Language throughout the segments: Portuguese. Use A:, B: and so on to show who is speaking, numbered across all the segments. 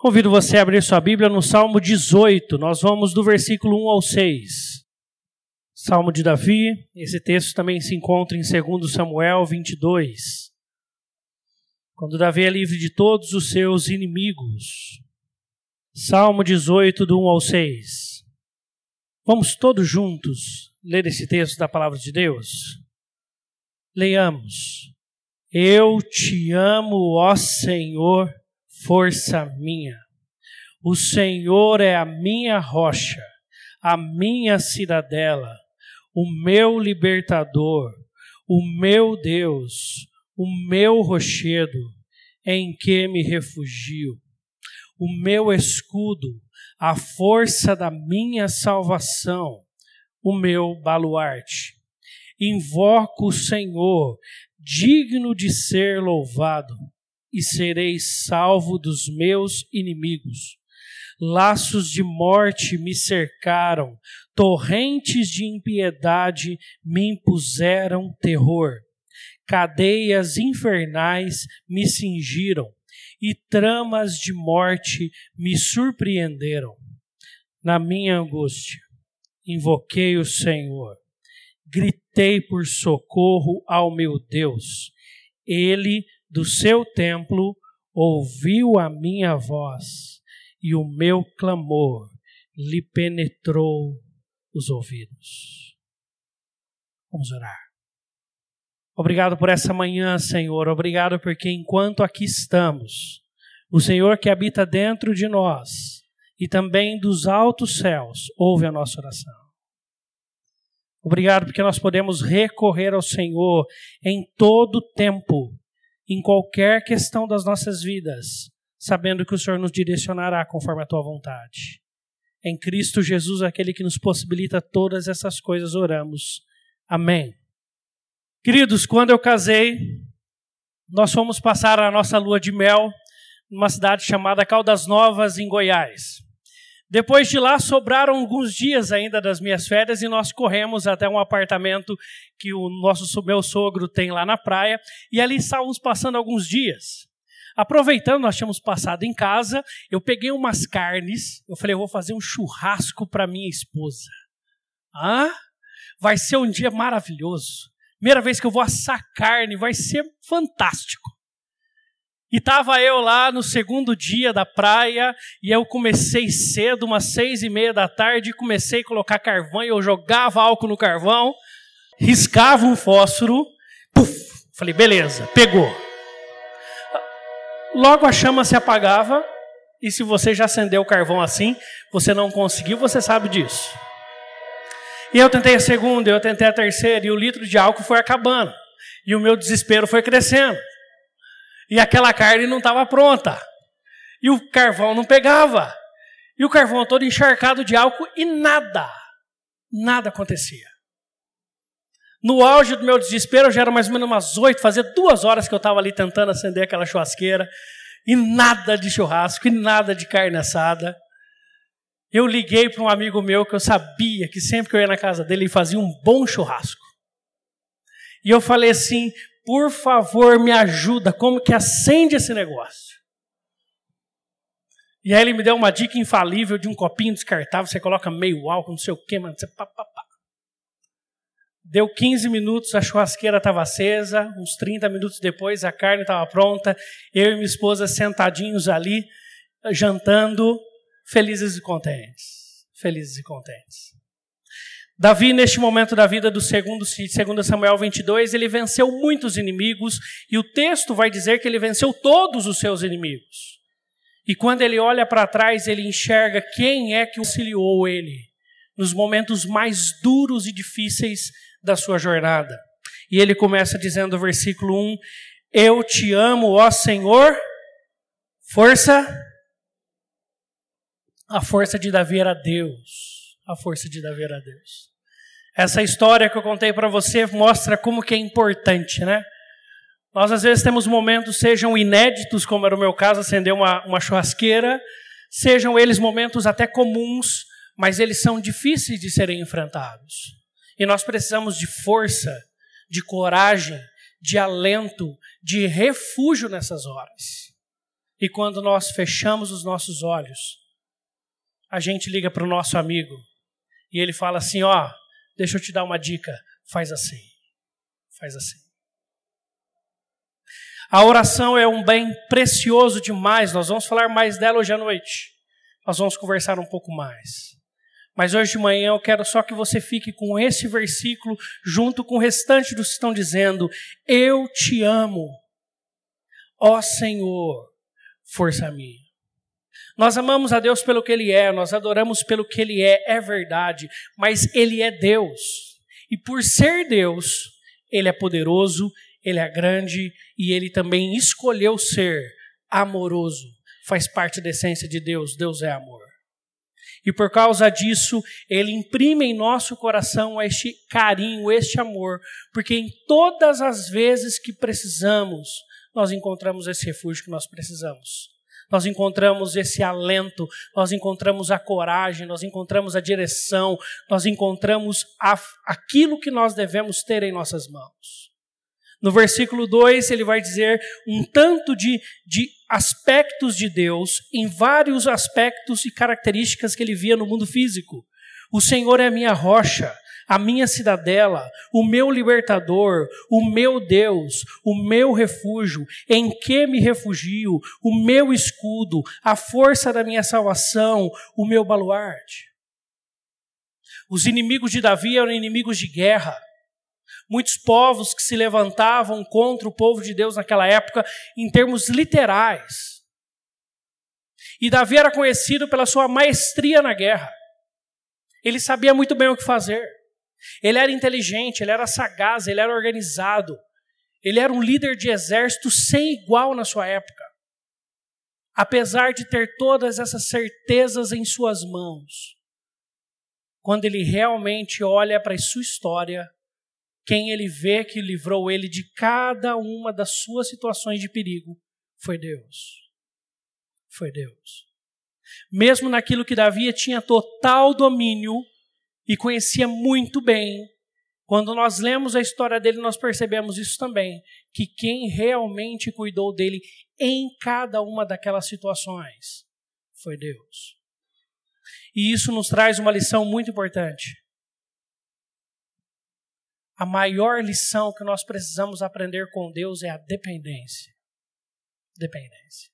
A: Convido você a abrir sua Bíblia no Salmo 18. Nós vamos do versículo 1 ao 6. Salmo de Davi. Esse texto também se encontra em 2 Samuel 22. Quando Davi é livre de todos os seus inimigos. Salmo 18, do 1 ao 6. Vamos todos juntos ler esse texto da palavra de Deus? Leiamos. Eu te amo, ó Senhor força minha. O Senhor é a minha rocha, a minha cidadela, o meu libertador, o meu Deus, o meu rochedo, em que me refugio, o meu escudo, a força da minha salvação, o meu baluarte. Invoco o Senhor, digno de ser louvado e serei salvo dos meus inimigos. Laços de morte me cercaram, torrentes de impiedade me impuseram terror. Cadeias infernais me cingiram e tramas de morte me surpreenderam. Na minha angústia, invoquei o Senhor, gritei por socorro ao meu Deus. Ele do seu templo ouviu a minha voz e o meu clamor lhe penetrou os ouvidos. Vamos orar. Obrigado por essa manhã, Senhor. Obrigado porque enquanto aqui estamos, o Senhor que habita dentro de nós e também dos altos céus ouve a nossa oração. Obrigado porque nós podemos recorrer ao Senhor em todo tempo em qualquer questão das nossas vidas, sabendo que o Senhor nos direcionará conforme a tua vontade. Em Cristo Jesus, aquele que nos possibilita todas essas coisas, oramos. Amém. Queridos, quando eu casei, nós fomos passar a nossa lua de mel numa cidade chamada Caldas Novas, em Goiás. Depois de lá, sobraram alguns dias ainda das minhas férias e nós corremos até um apartamento que o nosso meu sogro tem lá na praia e ali estávamos passando alguns dias. Aproveitando, nós tínhamos passado em casa, eu peguei umas carnes, eu falei, eu vou fazer um churrasco para minha esposa. Ah, vai ser um dia maravilhoso. Primeira vez que eu vou assar carne, vai ser fantástico. E estava eu lá no segundo dia da praia, e eu comecei cedo, umas seis e meia da tarde, comecei a colocar carvão, e eu jogava álcool no carvão, riscava um fósforo, puf, falei, beleza, pegou. Logo a chama se apagava, e se você já acendeu o carvão assim, você não conseguiu, você sabe disso. E eu tentei a segunda, eu tentei a terceira, e o litro de álcool foi acabando. E o meu desespero foi crescendo e aquela carne não estava pronta. E o carvão não pegava. E o carvão todo encharcado de álcool e nada, nada acontecia. No auge do meu desespero, já era mais ou menos umas oito, fazia duas horas que eu estava ali tentando acender aquela churrasqueira, e nada de churrasco, e nada de carne assada. Eu liguei para um amigo meu que eu sabia que sempre que eu ia na casa dele, ele fazia um bom churrasco. E eu falei assim: por favor, me ajuda, como que acende esse negócio? E aí ele me deu uma dica infalível de um copinho descartável, você coloca meio álcool, não sei o quê, mano, você pá, pá, pá. Deu 15 minutos, a churrasqueira estava acesa, uns 30 minutos depois a carne estava pronta, eu e minha esposa sentadinhos ali, jantando, felizes e contentes. Felizes e contentes. Davi, neste momento da vida do segundo, segundo Samuel 22, ele venceu muitos inimigos, e o texto vai dizer que ele venceu todos os seus inimigos. E quando ele olha para trás, ele enxerga quem é que auxiliou ele nos momentos mais duros e difíceis da sua jornada. E ele começa dizendo, versículo 1: Eu te amo, ó Senhor, força. A força de Davi era Deus. A força de Davi era Deus. Essa história que eu contei para você mostra como que é importante, né? Nós às vezes temos momentos, sejam inéditos, como era o meu caso, acender uma, uma churrasqueira, sejam eles momentos até comuns, mas eles são difíceis de serem enfrentados. E nós precisamos de força, de coragem, de alento, de refúgio nessas horas. E quando nós fechamos os nossos olhos, a gente liga para o nosso amigo e ele fala assim: Ó, deixa eu te dar uma dica, faz assim, faz assim. A oração é um bem precioso demais, nós vamos falar mais dela hoje à noite. Nós vamos conversar um pouco mais. Mas hoje de manhã eu quero só que você fique com esse versículo junto com o restante dos que estão dizendo: Eu te amo, ó Senhor, força minha. Nós amamos a Deus pelo que Ele é, nós adoramos pelo que Ele é, é verdade, mas Ele é Deus. E por ser Deus, Ele é poderoso, Ele é grande e Ele também escolheu ser amoroso. Faz parte da essência de Deus, Deus é amor. E por causa disso, Ele imprime em nosso coração este carinho, este amor, porque em todas as vezes que precisamos, nós encontramos esse refúgio que nós precisamos nós encontramos esse alento, nós encontramos a coragem, nós encontramos a direção, nós encontramos a, aquilo que nós devemos ter em nossas mãos. No versículo 2, ele vai dizer um tanto de, de aspectos de Deus, em vários aspectos e características que ele via no mundo físico. O Senhor é a minha rocha, a minha cidadela, o meu libertador, o meu Deus, o meu refúgio, em que me refugio, o meu escudo, a força da minha salvação, o meu baluarte. Os inimigos de Davi eram inimigos de guerra. Muitos povos que se levantavam contra o povo de Deus naquela época, em termos literais. E Davi era conhecido pela sua maestria na guerra. Ele sabia muito bem o que fazer. Ele era inteligente, ele era sagaz, ele era organizado. Ele era um líder de exército sem igual na sua época. Apesar de ter todas essas certezas em suas mãos, quando ele realmente olha para a sua história, quem ele vê que livrou ele de cada uma das suas situações de perigo foi Deus. Foi Deus. Mesmo naquilo que Davi tinha total domínio, e conhecia muito bem. Quando nós lemos a história dele, nós percebemos isso também, que quem realmente cuidou dele em cada uma daquelas situações foi Deus. E isso nos traz uma lição muito importante. A maior lição que nós precisamos aprender com Deus é a dependência. Dependência.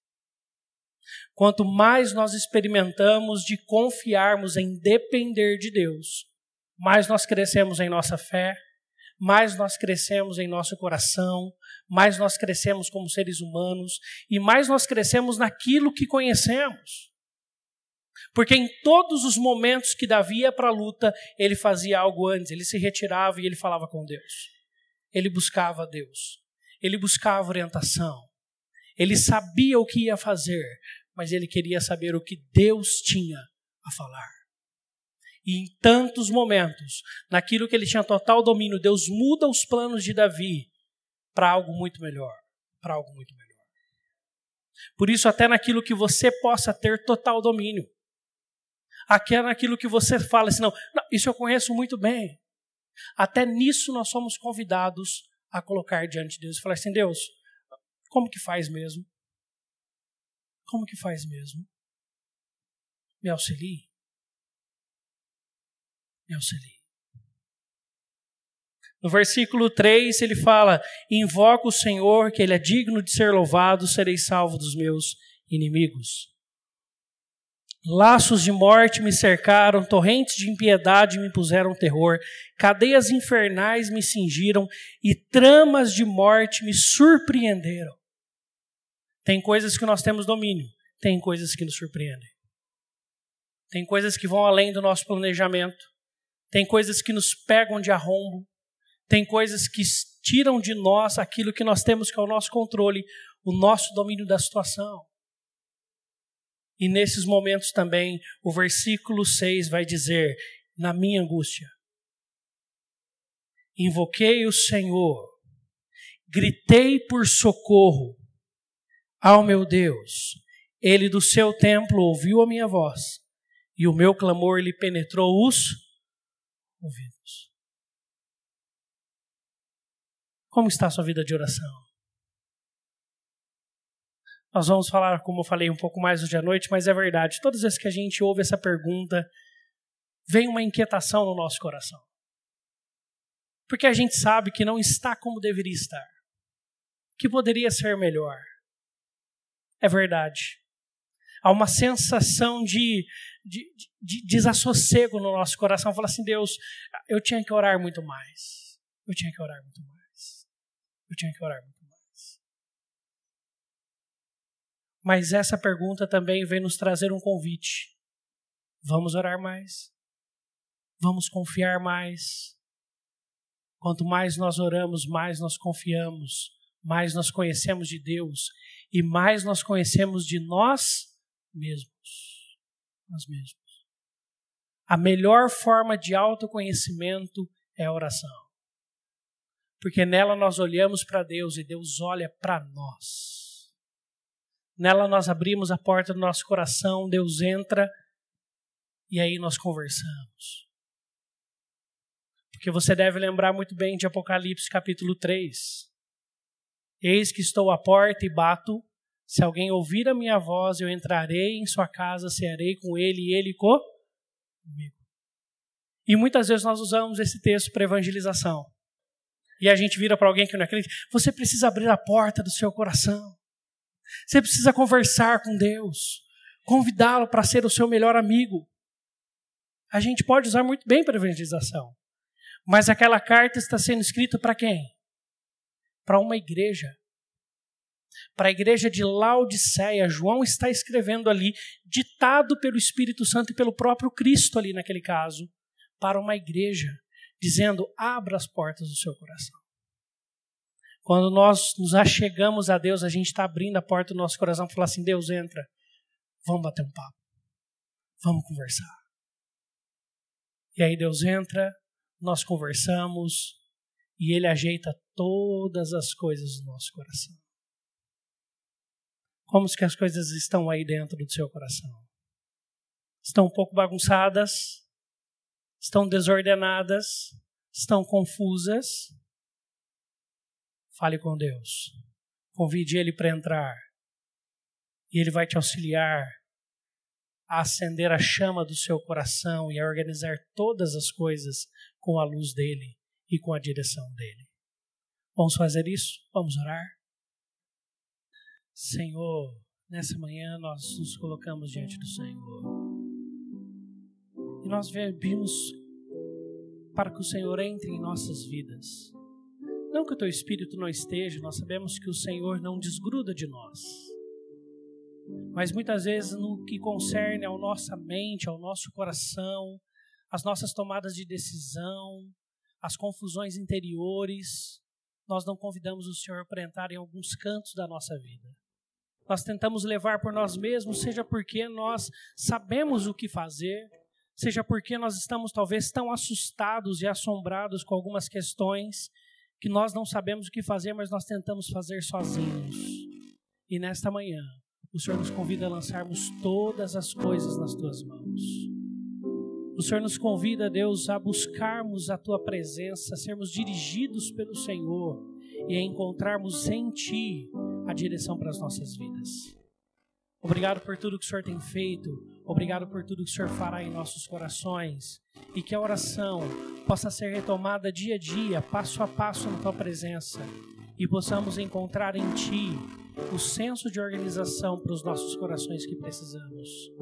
A: Quanto mais nós experimentamos de confiarmos em depender de Deus, mais nós crescemos em nossa fé, mais nós crescemos em nosso coração, mais nós crescemos como seres humanos e mais nós crescemos naquilo que conhecemos. Porque em todos os momentos que Davi ia para a luta, ele fazia algo antes, ele se retirava e ele falava com Deus. Ele buscava Deus. Ele buscava orientação. Ele sabia o que ia fazer, mas ele queria saber o que Deus tinha a falar. E em tantos momentos, naquilo que ele tinha total domínio, Deus muda os planos de Davi para algo muito melhor, para algo muito melhor. Por isso, até naquilo que você possa ter total domínio, até naquilo que você fala assim, não, não isso eu conheço muito bem. Até nisso nós somos convidados a colocar diante de Deus e falar assim, Deus, como que faz mesmo? Como que faz mesmo? Me auxilie. Me auxilie. No versículo 3 ele fala: Invoco o Senhor, que Ele é digno de ser louvado, serei salvo dos meus inimigos. Laços de morte me cercaram, torrentes de impiedade me puseram terror, cadeias infernais me cingiram e tramas de morte me surpreenderam. Tem coisas que nós temos domínio, tem coisas que nos surpreendem. Tem coisas que vão além do nosso planejamento, tem coisas que nos pegam de arrombo, tem coisas que tiram de nós aquilo que nós temos que é o nosso controle, o nosso domínio da situação. E nesses momentos também, o versículo 6 vai dizer: Na minha angústia, invoquei o Senhor, gritei por socorro, ao meu Deus. Ele do seu templo ouviu a minha voz, e o meu clamor lhe penetrou os ouvidos. Como está a sua vida de oração? Nós vamos falar, como eu falei, um pouco mais hoje à noite, mas é verdade. Todas as vezes que a gente ouve essa pergunta, vem uma inquietação no nosso coração. Porque a gente sabe que não está como deveria estar, que poderia ser melhor. É verdade. Há uma sensação de, de, de desassossego no nosso coração. Fala assim, Deus, eu tinha que orar muito mais. Eu tinha que orar muito mais. Eu tinha que orar muito mais. Mas essa pergunta também vem nos trazer um convite. Vamos orar mais. Vamos confiar mais. Quanto mais nós oramos, mais nós confiamos, mais nós conhecemos de Deus e mais nós conhecemos de nós mesmos. Nós mesmos. A melhor forma de autoconhecimento é a oração. Porque nela nós olhamos para Deus e Deus olha para nós. Nela nós abrimos a porta do nosso coração, Deus entra e aí nós conversamos. Porque você deve lembrar muito bem de Apocalipse capítulo 3. Eis que estou à porta e bato. Se alguém ouvir a minha voz, eu entrarei em sua casa, cearei com ele e ele comigo. E muitas vezes nós usamos esse texto para evangelização. E a gente vira para alguém que não acredita: você precisa abrir a porta do seu coração. Você precisa conversar com Deus, convidá-lo para ser o seu melhor amigo. A gente pode usar muito bem para evangelização, mas aquela carta está sendo escrita para quem? Para uma igreja. Para a igreja de Laodiceia, João está escrevendo ali, ditado pelo Espírito Santo e pelo próprio Cristo ali naquele caso, para uma igreja, dizendo: abra as portas do seu coração. Quando nós nos achegamos a Deus, a gente está abrindo a porta do nosso coração para falar assim: Deus, entra, vamos bater um papo, vamos conversar. E aí Deus entra, nós conversamos e Ele ajeita todas as coisas do nosso coração. Como que as coisas estão aí dentro do seu coração? Estão um pouco bagunçadas? Estão desordenadas? Estão confusas? Fale com Deus. Convide Ele para entrar. E Ele vai te auxiliar a acender a chama do seu coração e a organizar todas as coisas com a luz dele e com a direção dele. Vamos fazer isso? Vamos orar? Senhor, nessa manhã nós nos colocamos diante do Senhor. E nós vimos para que o Senhor entre em nossas vidas não que o teu espírito não esteja, nós sabemos que o Senhor não desgruda de nós. Mas muitas vezes, no que concerne à nossa mente, ao nosso coração, as nossas tomadas de decisão, as confusões interiores, nós não convidamos o Senhor para entrar em alguns cantos da nossa vida. Nós tentamos levar por nós mesmos, seja porque nós sabemos o que fazer, seja porque nós estamos talvez tão assustados e assombrados com algumas questões que nós não sabemos o que fazer, mas nós tentamos fazer sozinhos. E nesta manhã, o Senhor nos convida a lançarmos todas as coisas nas tuas mãos. O Senhor nos convida, Deus, a buscarmos a tua presença, a sermos dirigidos pelo Senhor e a encontrarmos em ti a direção para as nossas vidas. Obrigado por tudo que o Senhor tem feito, obrigado por tudo que o Senhor fará em nossos corações e que a oração possa ser retomada dia a dia, passo a passo na tua presença e possamos encontrar em ti o senso de organização para os nossos corações que precisamos.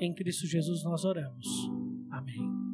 A: Em Cristo Jesus nós oramos. Amém.